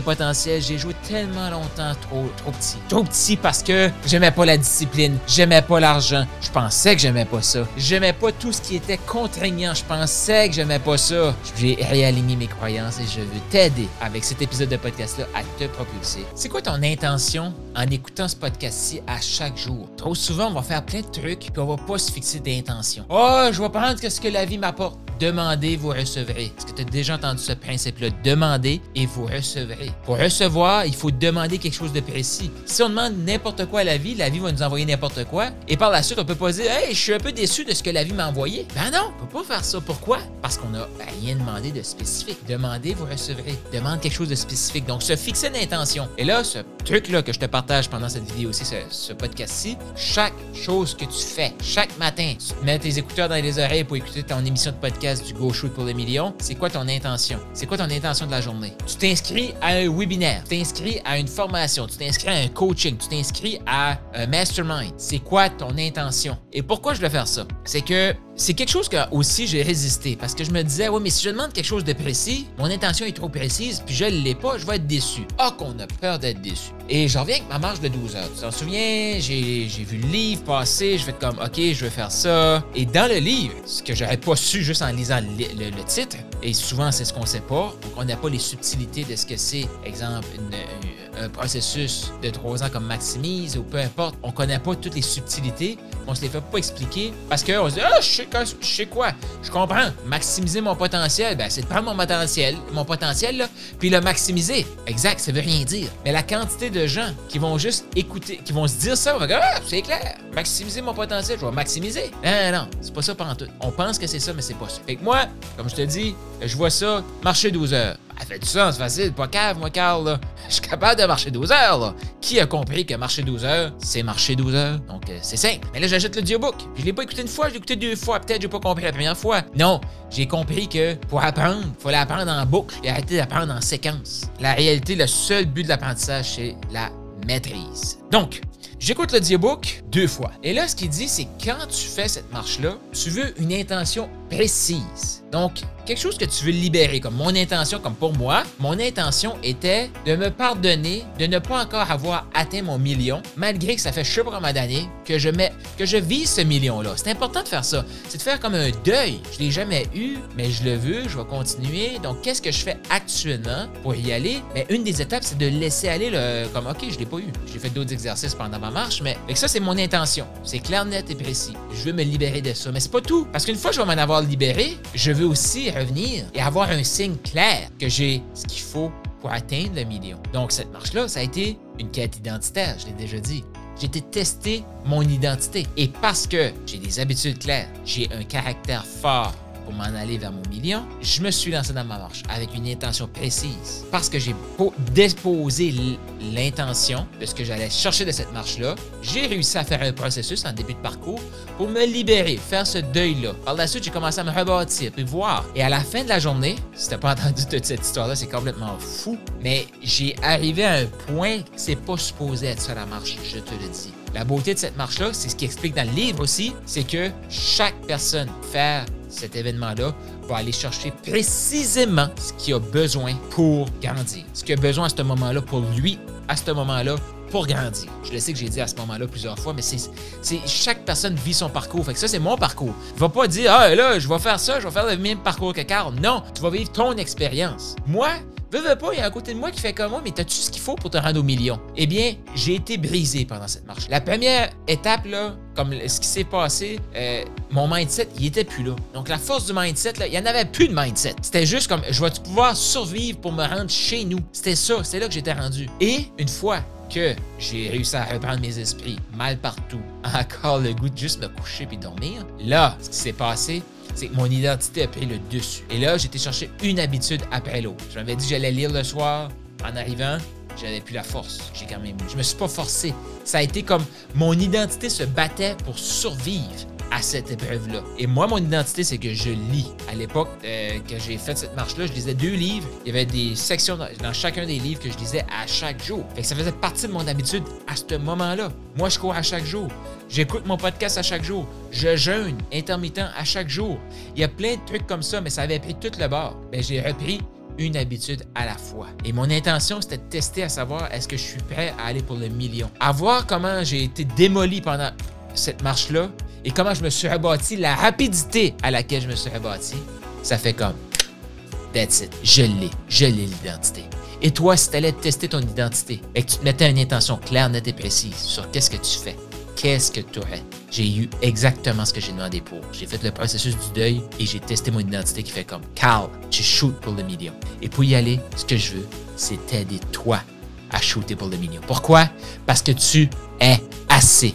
potentiel. J'ai joué tellement longtemps trop, trop petit. Trop petit parce que j'aimais pas la discipline, j'aimais pas l'argent. Je pensais que j'aimais pas ça. J'aimais pas tout ce qui était contraignant. Je pensais que j'aimais pas ça. J'ai réaligné mes croyances et je veux t'aider avec cet épisode de podcast-là à te propulser. C'est quoi ton intention en écoutant ce podcast-ci à chaque jour? Trop souvent, on va faire plein de trucs puis on va pas se fixer d'intention. Oh, je vais prendre ce que la vie m'apporte. Demandez, vous recevrez. Est-ce que tu as déjà entendu ce principe-là? Demandez et vous recevrez. Pour recevoir, il faut demander quelque chose de précis. Si on demande n'importe quoi à la vie, la vie va nous envoyer n'importe quoi. Et par la suite, on peut pas dire, hey, je suis un peu déçu de ce que la vie m'a envoyé. Ben non, on peut pas faire ça. Pourquoi? Parce qu'on n'a rien demandé de spécifique. Demandez, vous recevrez. Demande quelque chose de spécifique. Donc, se fixer une intention. Et là, ce truc-là que je te partage pendant cette vidéo aussi, ce, ce podcast-ci, chaque chose que tu fais, chaque matin, tu mets tes écouteurs dans les oreilles pour écouter ton émission de podcast du Go Shoot pour le million, c'est quoi ton intention? C'est quoi ton intention de la journée? Tu t'inscris à un webinaire, tu t'inscris à une formation, tu t'inscris à un coaching, tu t'inscris à un mastermind. C'est quoi ton intention? Et pourquoi je veux faire ça? C'est que c'est quelque chose que aussi j'ai résisté parce que je me disais, ouais, mais si je demande quelque chose de précis, mon intention est trop précise, puis je ne l'ai pas, je vais être déçu. Ah, qu'on a peur d'être déçu. Et j'en reviens avec ma marche de 12 heures. Tu t'en souviens, j'ai vu le livre passer, je fais comme, OK, je vais faire ça. Et dans le livre, ce que j'aurais pas su juste en lisant le, titre, et souvent c'est ce qu'on sait pas, on n'a pas les subtilités de ce que c'est, exemple, un processus de trois ans comme Maximise ou peu importe, on connaît pas toutes les subtilités, on se les fait pas expliquer parce qu'on se dit, ah, je sais, je quoi, je comprends, maximiser mon potentiel, ben, c'est de prendre mon potentiel, mon potentiel, là, puis le maximiser. Exact, ça veut rien dire. Mais la quantité de gens qui vont juste écouter, qui vont se dire ça, on va dire, ah, c'est clair, maximiser mon potentiel, je vais maximiser. Non, non, c'est pas ça pendant tout. On pense que c'est ça, mais c'est pas ça. Fait que moi, comme je te dis, je vois ça marcher 12 heures. Elle fait du sens, facile, pas cave, moi, Carl, là. Je suis capable de marcher 12 heures. Qui a compris que marcher 12 heures, c'est marcher 12 heures? Donc, euh, c'est simple. Mais là, j'achète l'audiobook. Je l'ai pas écouté une fois, je l'ai écouté deux fois. Peut-être j'ai pas compris la première fois. Non, j'ai compris que pour apprendre, il fallait apprendre en boucle et arrêter d'apprendre en séquence. La réalité, le seul but de l'apprentissage, c'est la maîtrise. Donc, J'écoute l'audiobook fois. Et là, ce qu'il dit, c'est quand tu fais cette marche-là, tu veux une intention précise. Donc, quelque chose que tu veux libérer, comme mon intention, comme pour moi, mon intention était de me pardonner de ne pas encore avoir atteint mon million, malgré que ça fait je pas d'années que je mets, que je vise ce million-là. C'est important de faire ça. C'est de faire comme un deuil. Je l'ai jamais eu, mais je le veux, je vais continuer. Donc, qu'est-ce que je fais actuellement pour y aller? Mais une des étapes, c'est de laisser aller le, comme, OK, je l'ai pas eu. J'ai fait d'autres exercices pendant ma marche, mais ça, c'est mon intention. C'est clair, net et précis. Je veux me libérer de ça. Mais c'est pas tout. Parce qu'une fois que je vais m'en avoir libéré, je veux aussi revenir et avoir un signe clair que j'ai ce qu'il faut pour atteindre le million. Donc, cette marche-là, ça a été une quête identitaire, je l'ai déjà dit. J'ai été tester mon identité. Et parce que j'ai des habitudes claires, j'ai un caractère fort, pour m'en aller vers mon million, je me suis lancé dans ma marche avec une intention précise. Parce que j'ai déposé l'intention de ce que j'allais chercher de cette marche-là, j'ai réussi à faire un processus en début de parcours pour me libérer, faire ce deuil-là. Par la suite, j'ai commencé à me rebâtir, puis voir. Et à la fin de la journée, si t'as pas entendu toute cette histoire-là, c'est complètement fou, mais j'ai arrivé à un point que c'est pas supposé être ça la marche, je te le dis. La beauté de cette marche-là, c'est ce qui explique dans le livre aussi, c'est que chaque personne fait cet événement-là va aller chercher précisément ce qu'il a besoin pour grandir. Ce qu'il a besoin à ce moment-là pour lui, à ce moment-là, pour grandir. Je le sais que j'ai dit à ce moment-là plusieurs fois, mais c'est chaque personne vit son parcours. Fait que ça, c'est mon parcours. Tu vas pas dire, ah là, je vais faire ça, je vais faire le même parcours que Carl. Non, tu vas vivre ton expérience. Moi, Veux, veux pas, il y a un côté de moi qui fait comme moi, mais t'as-tu ce qu'il faut pour te rendre au million? Eh bien, j'ai été brisé pendant cette marche. La première étape, là, comme ce qui s'est passé, euh, mon mindset, il était plus là. Donc, la force du mindset, là, il n'y en avait plus de mindset. C'était juste comme, je vais pouvoir survivre pour me rendre chez nous? C'était ça, c'était là que j'étais rendu. Et une fois que j'ai réussi à reprendre mes esprits mal partout, encore le goût de juste me coucher puis dormir, là, ce qui s'est passé, c'est que mon identité a pris le dessus. Et là, été chercher une habitude après l'autre. Je m'avais dit que j'allais lire le soir. En arrivant, j'avais plus la force. J'ai quand même. Je me suis pas forcé. Ça a été comme mon identité se battait pour survivre à cette épreuve-là. Et moi, mon identité, c'est que je lis. À l'époque euh, que j'ai fait cette marche-là, je lisais deux livres. Il y avait des sections dans, chacun des livres que je lisais à chaque jour. Fait que ça faisait partie de mon habitude à ce moment-là. Moi, je cours à chaque jour. J'écoute mon podcast à chaque jour. Je jeûne intermittent à chaque jour. Il y a plein de trucs comme ça, mais ça avait pris tout le bord. Mais j'ai repris une habitude à la fois. Et mon intention, c'était de tester à savoir est-ce que je suis prêt à aller pour le million? À voir comment j'ai été démoli pendant cette marche-là et comment je me suis rebâti, la rapidité à laquelle je me suis rebâti, ça fait comme That's it. Je l'ai. Je l'ai l'identité. Et toi, si tu allais tester ton identité et que tu te mettais une intention claire, nette et précise sur qu'est-ce que tu fais, qu'est-ce que tu aurais, j'ai eu exactement ce que j'ai demandé pour. J'ai fait le processus du deuil et j'ai testé mon identité qui fait comme Carl, tu shoot pour le million. Et pour y aller, ce que je veux, c'est t'aider toi à shooter pour le million. Pourquoi? Parce que tu es assez